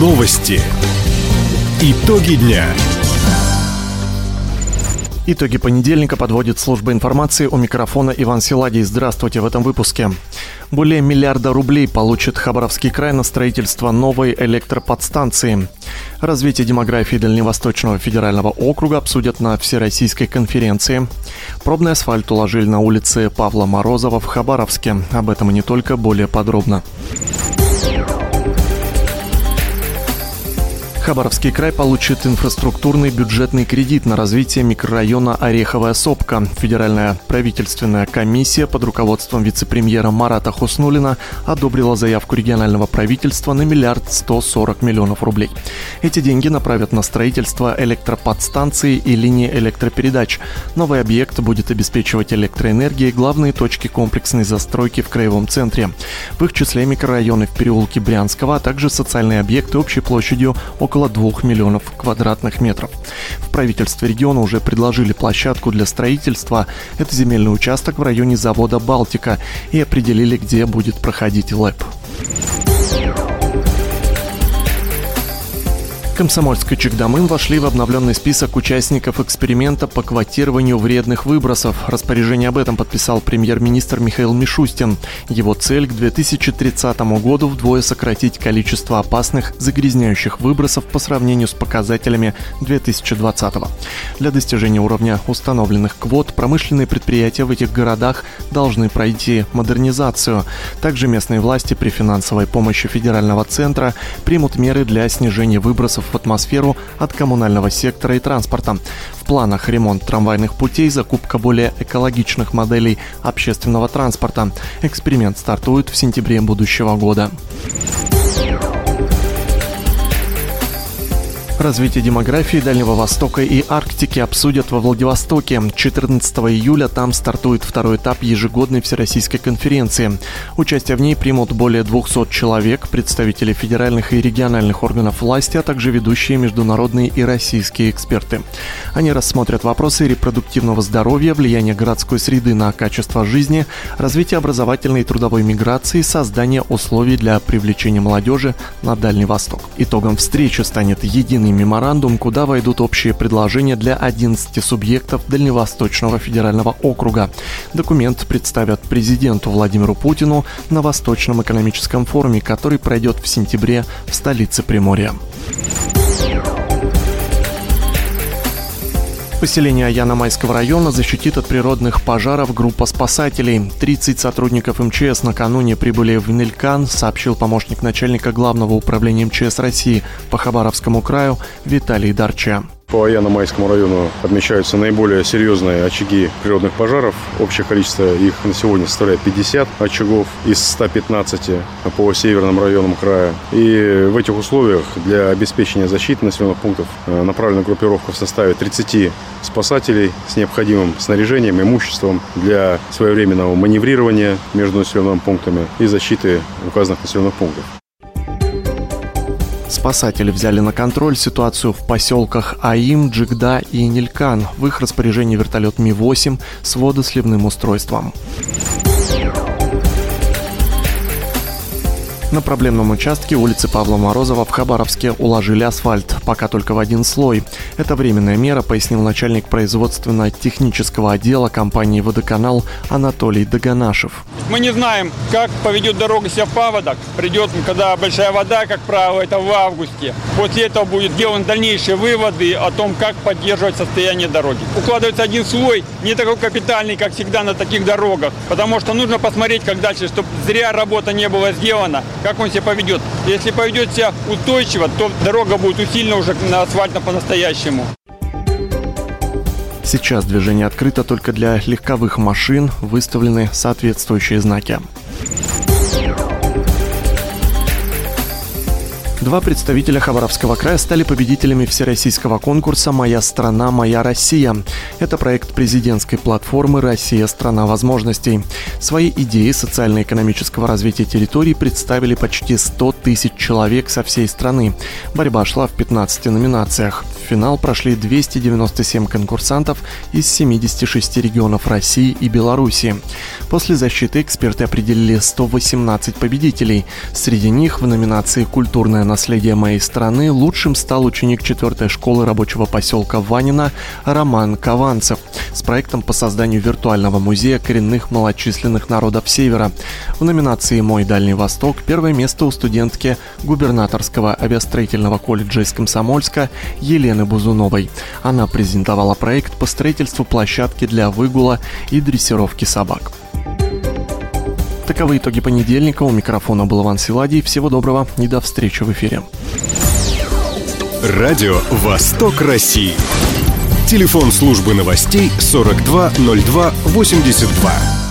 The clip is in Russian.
Новости. Итоги дня. Итоги понедельника подводит служба информации у микрофона Иван Силадий. Здравствуйте в этом выпуске. Более миллиарда рублей получит Хабаровский край на строительство новой электроподстанции. Развитие демографии Дальневосточного федерального округа обсудят на Всероссийской конференции. Пробный асфальт уложили на улице Павла Морозова в Хабаровске. Об этом и не только, более подробно. Хабаровский край получит инфраструктурный бюджетный кредит на развитие микрорайона Ореховая Сопка. Федеральная правительственная комиссия под руководством вице-премьера Марата Хуснулина одобрила заявку регионального правительства на миллиард сто сорок миллионов рублей. Эти деньги направят на строительство электроподстанции и линии электропередач. Новый объект будет обеспечивать электроэнергией главные точки комплексной застройки в краевом центре. В их числе микрорайоны в переулке Брянского, а также социальные объекты общей площадью около около 2 миллионов квадратных метров. В правительстве региона уже предложили площадку для строительства. Это земельный участок в районе завода «Балтика» и определили, где будет проходить ЛЭП. Комсомольск и Чикдамын вошли в обновленный список участников эксперимента по квотированию вредных выбросов. Распоряжение об этом подписал премьер-министр Михаил Мишустин. Его цель к 2030 году вдвое сократить количество опасных загрязняющих выбросов по сравнению с показателями 2020 -го. Для достижения уровня установленных квот промышленные предприятия в этих городах должны пройти модернизацию. Также местные власти при финансовой помощи федерального центра примут меры для снижения выбросов в атмосферу от коммунального сектора и транспорта. В планах ремонт трамвайных путей, закупка более экологичных моделей общественного транспорта. Эксперимент стартует в сентябре будущего года. Развитие демографии Дальнего Востока и Арктики обсудят во Владивостоке. 14 июля там стартует второй этап ежегодной всероссийской конференции. Участие в ней примут более 200 человек, представители федеральных и региональных органов власти, а также ведущие международные и российские эксперты. Они рассмотрят вопросы репродуктивного здоровья, влияния городской среды на качество жизни, развитие образовательной и трудовой миграции, создание условий для привлечения молодежи на Дальний Восток. Итогом встречи станет единый подписанный меморандум, куда войдут общие предложения для 11 субъектов Дальневосточного федерального округа. Документ представят президенту Владимиру Путину на Восточном экономическом форуме, который пройдет в сентябре в столице Приморья. Поселение Аяна-Майского района защитит от природных пожаров группа спасателей. 30 сотрудников МЧС накануне прибыли в Нелькан, сообщил помощник начальника Главного управления МЧС России по Хабаровскому краю Виталий Дарча. По Яно-Майскому району отмечаются наиболее серьезные очаги природных пожаров. Общее количество их на сегодня составляет 50 очагов из 115 по северным районам края. И в этих условиях для обеспечения защиты населенных пунктов э, направлена группировка в составе 30 спасателей с необходимым снаряжением, имуществом для своевременного маневрирования между населенными пунктами и защиты указанных населенных пунктов. Спасатели взяли на контроль ситуацию в поселках Аим, Джигда и Нилькан. В их распоряжении вертолет Ми-8 с водосливным устройством. На проблемном участке улицы Павла Морозова в Хабаровске уложили асфальт, пока только в один слой. Это временная мера, пояснил начальник производственно-технического отдела компании «Водоканал» Анатолий Даганашев. Мы не знаем, как поведет дорога себя в паводок. Придет, когда большая вода, как правило, это в августе. После этого будет сделаны дальнейшие выводы о том, как поддерживать состояние дороги. Укладывается один слой, не такой капитальный, как всегда на таких дорогах, потому что нужно посмотреть, как дальше, чтобы зря работа не была сделана как он себя поведет. Если поведет себя устойчиво, то дорога будет усилена уже на асфальтно по-настоящему. Сейчас движение открыто только для легковых машин, выставлены соответствующие знаки. Два представителя Хабаровского края стали победителями всероссийского конкурса «Моя страна, моя Россия». Это проект президентской платформы «Россия – страна возможностей». Свои идеи социально-экономического развития территорий представили почти 100 тысяч человек со всей страны. Борьба шла в 15 номинациях. В финал прошли 297 конкурсантов из 76 регионов России и Беларуси. После защиты эксперты определили 118 победителей. Среди них в номинации «Культурное наследие моей страны лучшим стал ученик 4 школы рабочего поселка Ванина Роман Кованцев с проектом по созданию виртуального музея коренных малочисленных народов Севера. В номинации «Мой Дальний Восток» первое место у студентки губернаторского авиастроительного колледжа из Комсомольска Елены Бузуновой. Она презентовала проект по строительству площадки для выгула и дрессировки собак. Таковы итоги понедельника. У микрофона был Иван Силадий. Всего доброго и до встречи в эфире. Радио «Восток России». Телефон службы новостей 420282.